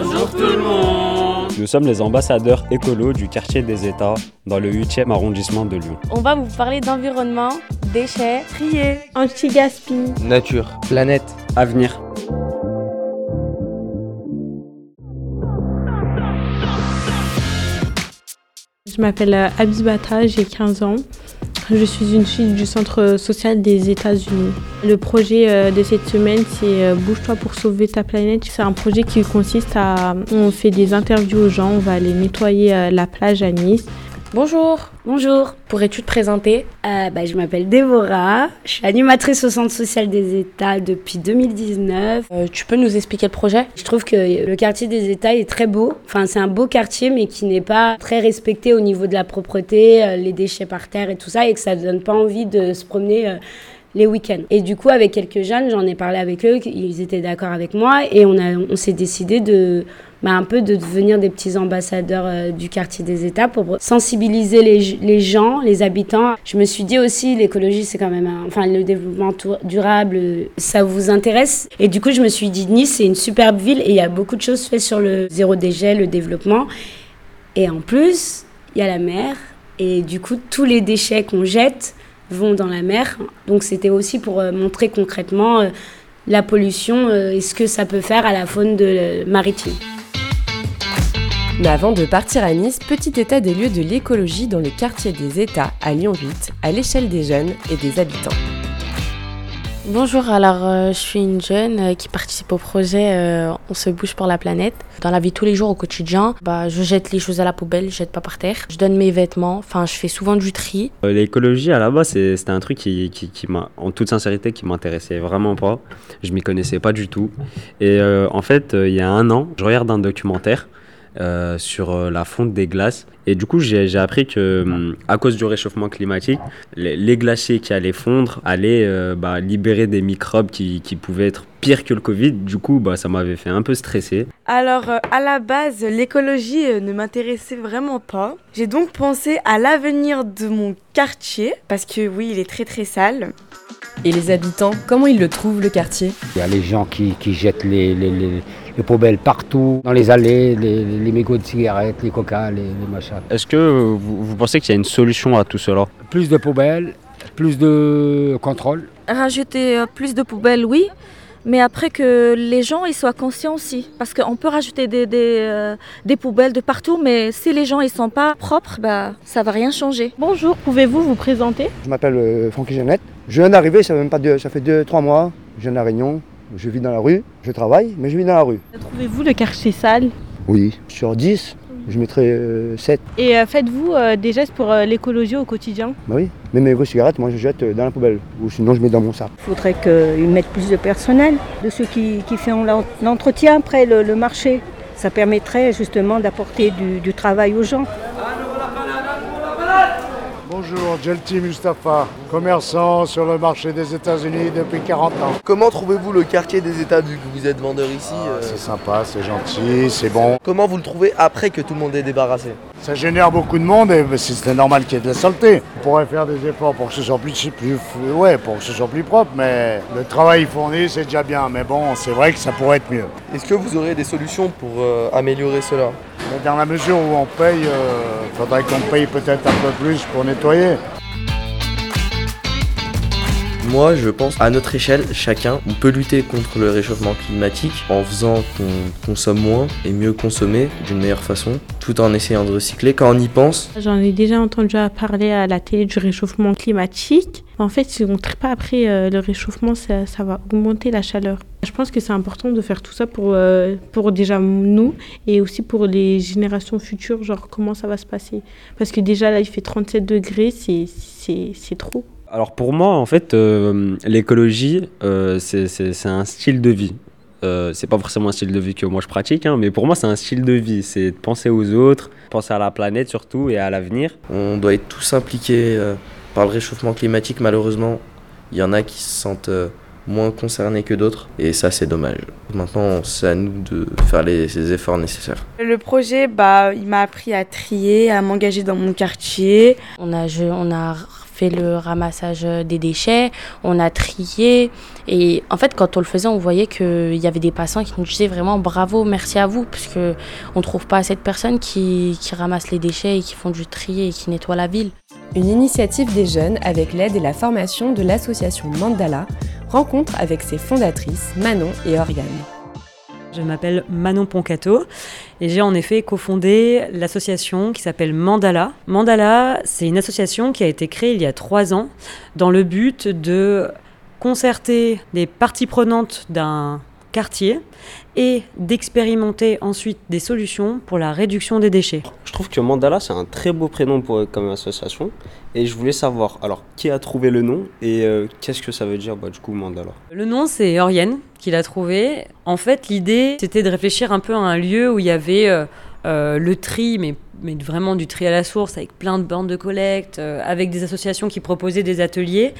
Bonjour tout le monde Nous sommes les ambassadeurs écolos du quartier des États dans le 8e arrondissement de Lyon. On va vous parler d'environnement, déchets, trier, anti-gaspi, nature, planète, avenir. Je m'appelle Abibata, j'ai 15 ans. Je suis une fille du Centre social des États-Unis. Le projet euh, de cette semaine, c'est euh, Bouge-toi pour sauver ta planète. C'est un projet qui consiste à. On fait des interviews aux gens, on va aller nettoyer la plage à Nice. Bonjour. Bonjour. Pourrais-tu te présenter? Euh, bah, Je m'appelle Déborah. Je suis animatrice au Centre social des États depuis 2019. Euh, tu peux nous expliquer le projet? Je trouve que le quartier des États est très beau. Enfin, c'est un beau quartier, mais qui n'est pas très respecté au niveau de la propreté, euh, les déchets par terre et tout ça, et que ça ne donne pas envie de se promener. Euh, les week-ends. Et du coup, avec quelques jeunes, j'en ai parlé avec eux, ils étaient d'accord avec moi et on, a, on s'est décidé de, bah, un peu de devenir des petits ambassadeurs euh, du quartier des États pour sensibiliser les, les, gens, les habitants. Je me suis dit aussi, l'écologie, c'est quand même, un, enfin, le développement durable, ça vous intéresse. Et du coup, je me suis dit, Nice, c'est une superbe ville et il y a beaucoup de choses faites sur le zéro déchet, le développement. Et en plus, il y a la mer. Et du coup, tous les déchets qu'on jette, vont dans la mer. Donc c'était aussi pour euh, montrer concrètement euh, la pollution euh, et ce que ça peut faire à la faune de maritime. Mais avant de partir à Nice, petit état des lieux de l'écologie dans le quartier des États à Lyon 8, à l'échelle des jeunes et des habitants. Bonjour, alors euh, je suis une jeune euh, qui participe au projet euh, On se bouge pour la planète. Dans la vie tous les jours au quotidien, bah, je jette les choses à la poubelle, je jette pas par terre. Je donne mes vêtements, enfin je fais souvent du tri. L'écologie à la base c'était un truc qui, qui, qui m'a, en toute sincérité, qui m'intéressait vraiment pas. Je m'y connaissais pas du tout. Et en fait, il y a un an, je regarde un documentaire euh, sur euh, la fonte des glaces. Et du coup, j'ai appris que, hum, à cause du réchauffement climatique, les, les glaciers qui allaient fondre allaient euh, bah, libérer des microbes qui, qui, pouvaient être pires que le Covid. Du coup, bah, ça m'avait fait un peu stresser. Alors, à la base, l'écologie ne m'intéressait vraiment pas. J'ai donc pensé à l'avenir de mon quartier, parce que oui, il est très très sale. Et les habitants, comment ils le trouvent le quartier? Il y a les gens qui, qui jettent les, les, les, les, poubelles partout, dans les allées, les, les mégots de cigarettes, les coca, les, machins. Est-ce que vous, vous pensez qu'il y a une solution à tout cela? Plus de poubelles, plus de contrôle. Rajouter plus de poubelles, oui mais après que les gens ils soient conscients aussi. Parce qu'on peut rajouter des, des, euh, des, poubelles de partout, mais si les gens ils sont pas propres, bah, ça va rien changer. Bonjour, pouvez-vous vous présenter? Je m'appelle euh, Francky Jeannette. Je viens d'arriver, ça, même pas deux, ça fait 2-3 mois. Je viens de la Réunion, je vis dans la rue, je travaille, mais je vis dans la rue. Trouvez-vous le quartier sale Oui, sur 10, je mettrais euh, 7. Et euh, faites-vous euh, des gestes pour euh, l'écologie au quotidien? Bah oui, même mes cigarettes, moi je jette dans la poubelle, ou sinon je mets dans mon sac. Il faudrait qu'ils mettent plus de personnel, de ceux qui, qui font l'entretien après le, le, marché. Ça permettrait justement d'apporter du, du travail aux gens. Bonjour, Jelti Mustafa, commerçant sur le marché des États-Unis depuis 40 ans. Comment trouvez-vous le quartier des États vu que vous êtes vendeur ici ah, C'est sympa, c'est gentil, c'est bon. Comment vous le trouvez après que tout le monde est débarrassé? Ça génère beaucoup de monde et c'est normal qu'il y ait de la saleté. On pourrait faire des efforts pour que ce soit plus, plus, ouais, pour que ce soit plus propre, mais le travail fourni c'est déjà bien. Mais bon, c'est vrai que ça pourrait être mieux. Est-ce que vous aurez des solutions pour euh, améliorer cela? Dans la mesure où on paye, il euh, faudrait qu'on paye peut-être un peu plus pour nettoyer. Moi, je pense à notre échelle, chacun, on peut lutter contre le réchauffement climatique en faisant qu'on consomme moins et mieux consommer d'une meilleure façon, tout en essayant de recycler. Quand on y pense, j'en ai déjà entendu parler à la télé du réchauffement climatique. En fait, si on ne traite pas après euh, le réchauffement, ça, va augmenter la chaleur. Je pense que c'est important de faire tout ça pour, euh, pour déjà nous et aussi pour les générations futures, genre comment ça va se passer. Parce que déjà là, il fait 37 degrés, c'est trop. Alors pour moi, en fait, euh, l'écologie, euh, c'est un style de vie. Euh, c'est pas forcément un style de vie que moi je pratique, hein, mais pour moi c'est un style de vie. C'est de penser aux autres, penser à la planète surtout et à l'avenir. On doit être tous impliqués euh, par le réchauffement climatique. Malheureusement, il y en a qui se sentent euh, moins concernés que d'autres, et ça c'est dommage. Maintenant, c'est à nous de faire les, ces efforts nécessaires. Le projet, bah, il m'a appris à trier, à m'engager dans mon quartier. On a, je, on a le ramassage des déchets, on a trié. Et en fait, quand on le faisait, on voyait qu'il y avait des passants qui nous disaient vraiment bravo, merci à vous, parce qu'on ne trouve pas assez de personnes qui, qui ramassent les déchets et qui font du tri et qui nettoient la ville. Une initiative des jeunes avec l'aide et la formation de l'association Mandala, rencontre avec ses fondatrices Manon et Oriane. Je m'appelle Manon Poncato et j'ai en effet cofondé l'association qui s'appelle Mandala. Mandala, c'est une association qui a été créée il y a trois ans dans le but de concerter les parties prenantes d'un quartier et d'expérimenter ensuite des solutions pour la réduction des déchets. Je trouve que Mandala, c'est un très beau prénom pour, comme association. Et je voulais savoir, alors, qui a trouvé le nom et euh, qu'est-ce que ça veut dire, bah, du coup, Mandala? Le nom, c'est Oriane qui l'a trouvé. En fait, l'idée, c'était de réfléchir un peu à un lieu où il y avait euh, euh, le tri, mais, mais vraiment du tri à la source, avec plein de bandes de collecte, avec des associations qui proposaient des ateliers.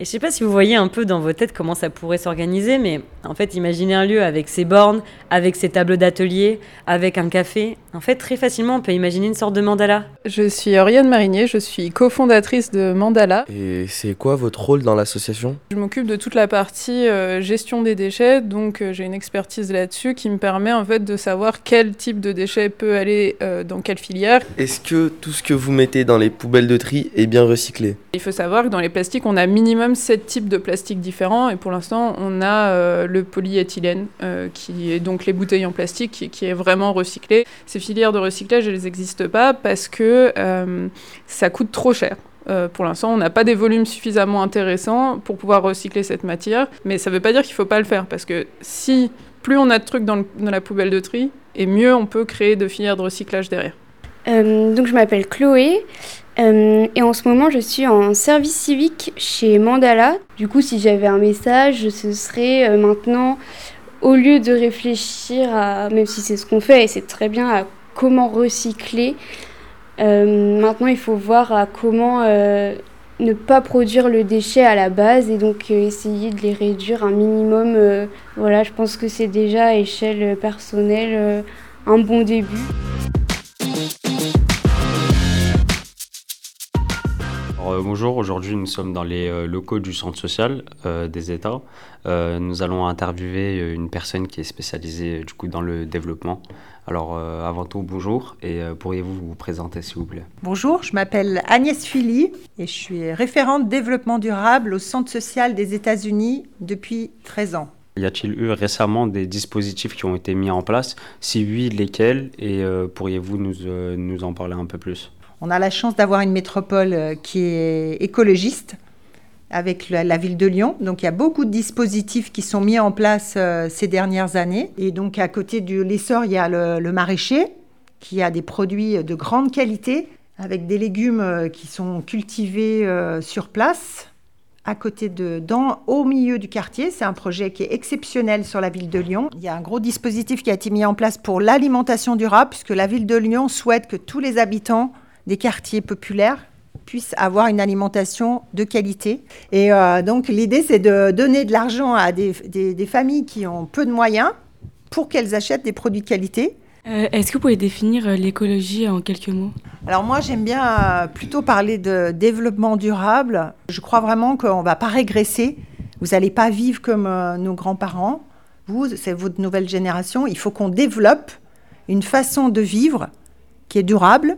Et je sais pas si vous voyez un peu dans vos têtes comment ça pourrait s'organiser, mais en fait, imaginez un lieu avec ses bornes, avec ses tables d'atelier, avec un café. En fait, très facilement, on peut imaginer une sorte de mandala. Je suis Oriane Marinier, je suis cofondatrice de Mandala. Et c'est quoi votre rôle dans l'association? Je m'occupe de toute la partie euh, gestion des déchets, donc euh, j'ai une expertise là-dessus qui me permet en fait de savoir quel type de déchets peut aller euh, dans quelle filière. Est-ce que tout ce que vous mettez dans les poubelles de tri est bien recyclé? Il faut savoir que dans les plastiques, on a minimum 7 types de plastiques différents et pour l'instant, on a euh, le polyéthylène euh, qui est donc les bouteilles en plastique qui, qui est vraiment recyclé. Ces filières de recyclage, elles n'existent pas parce que euh, ça coûte trop cher. Pour l'instant, on n'a pas des volumes suffisamment intéressants pour pouvoir recycler cette matière, mais ça ne veut pas dire qu'il ne faut pas le faire, parce que si plus on a de trucs dans la poubelle de tri, et mieux on peut créer de filières de recyclage derrière. Euh, donc je m'appelle Chloé euh, et en ce moment je suis en service civique chez Mandala. Du coup si j'avais un message ce serait euh, maintenant au lieu de réfléchir à, même si c'est ce qu'on fait et c'est très bien, à comment recycler, maintenant il faut voir à comment ne pas produire le déchet à la base et donc essayer de les réduire un minimum. voilà je pense que c'est déjà à échelle personnelle un bon début. Alors, euh, bonjour, aujourd'hui nous sommes dans les euh, locaux du centre social euh, des États. Euh, nous allons interviewer une personne qui est spécialisée du coup dans le développement. Alors euh, avant tout bonjour et pourriez-vous vous présenter s'il vous plaît? Bonjour, je m'appelle Agnès Philly et je suis référente développement durable au Centre social des États-Unis depuis 13 ans. Y a-t-il eu récemment des dispositifs qui ont été mis en place? Si oui, lesquels? Et pourriez-vous nous, nous en parler un peu plus? On a la chance d'avoir une métropole euh, qui est écologiste avec la, ville de Lyon. Donc il y a beaucoup de dispositifs qui sont mis en place euh, ces dernières années. Et donc à côté de l'essor, il y a le, maraîcher qui a des produits de grande qualité avec des légumes euh, qui sont cultivés euh, sur place à côté de, dans, au milieu du quartier. C'est un projet qui est exceptionnel sur la ville de Lyon. Il y a un gros dispositif qui a été mis en place pour l'alimentation durable, puisque la ville de Lyon souhaite que tous les habitants des quartiers populaires puissent avoir une alimentation de qualité. Et euh, donc l'idée, c'est de donner de l'argent à des, des- des familles qui ont peu de moyens pour qu'elles achètent des produits de qualité. Euh, Est-ce que vous pouvez définir euh, l'écologie en quelques mots? Alors moi, j'aime bien euh, plutôt parler de développement durable. Je crois vraiment qu'on ne va pas régresser. Vous n'allez pas vivre comme nos grands-parents. Vous, c'est votre nouvelle génération. Il faut qu'on développe une façon de vivre qui est durable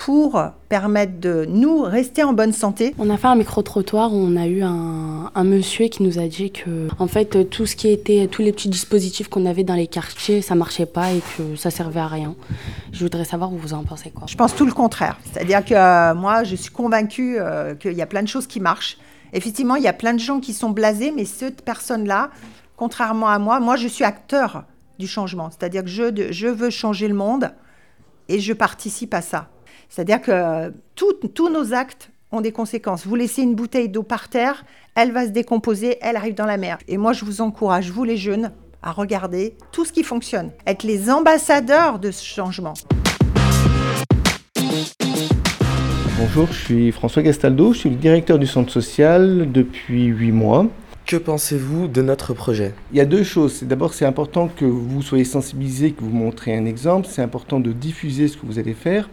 pour permettre de nous rester en bonne santé. On a fait un micro-trottoir où on a eu un, un monsieur qui nous a dit que, en fait, tout ce qui était, tous les petits dispositifs qu'on avait dans les quartiers, ça marchait pas et que ça servait à rien. Je voudrais savoir où vous en pensez quoi. Je pense tout le contraire. C'est-à-dire que euh, moi, je suis convaincue euh, qu'il y a plein de choses qui marchent. Effectivement, il y a plein de gens qui sont blasés, mais cette personne-là, contrairement à moi, moi, je suis acteur du changement. C'est-à-dire que je, je veux changer le monde et je participe à ça. C'est-à-dire que tout- tous nos actes ont des conséquences. Vous laissez une bouteille d'eau par terre, elle va se décomposer, elle arrive dans la mer. Et moi, je vous encourage, vous les jeunes, à regarder tout ce qui fonctionne, être les ambassadeurs de ce changement. Bonjour, je suis François Gastaldo, je suis le directeur du centre social depuis 8 mois. Que pensez-vous de notre projet? Il y a deux choses. D'abord, c'est important que vous soyez sensibilisés, que vous montrez un exemple. C'est important de diffuser ce que vous allez faire.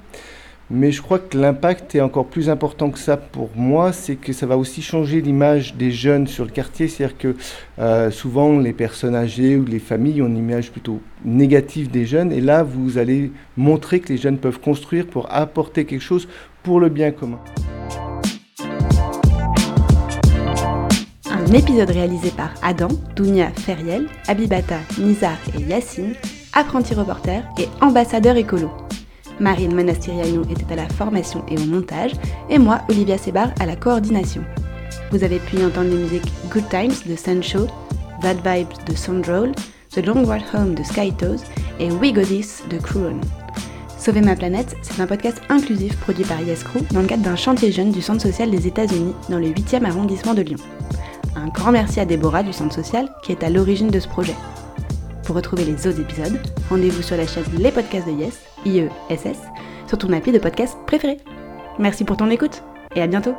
Mais je crois que l'impact est encore plus important que ça pour moi, c'est que ça va aussi changer l'image des jeunes sur le quartier. C'est-à-dire que euh, souvent les personnes âgées ou les familles ont une image plutôt négative des jeunes. Et là, vous allez montrer que les jeunes peuvent construire pour apporter quelque chose pour le bien commun. Un épisode réalisé par Adam, Dounia Feriel, Abibata, Nizar et Yacine, apprentis reporters et ambassadeurs écolo. Marine Monastiriano était à la formation et au montage, et moi, Olivia Sebar, à la coordination. Vous avez pu entendre les musiques Good Times de Sancho, Bad Vibes de Soundroll, The Long Ride Home de Skytoes et We Go This de Cruon. Sauver ma planète, c'est un podcast inclusif produit par Yes Crew dans le cadre d'un chantier jeune du Centre social des États-Unis dans le 8e arrondissement de Lyon. Un grand merci à Déborah du Centre social qui est à l'origine de ce projet. Pour retrouver les autres épisodes, rendez-vous sur la chaîne Les Podcasts de Yes, IESS, sur ton appli de podcast préféré. Merci pour ton écoute et à bientôt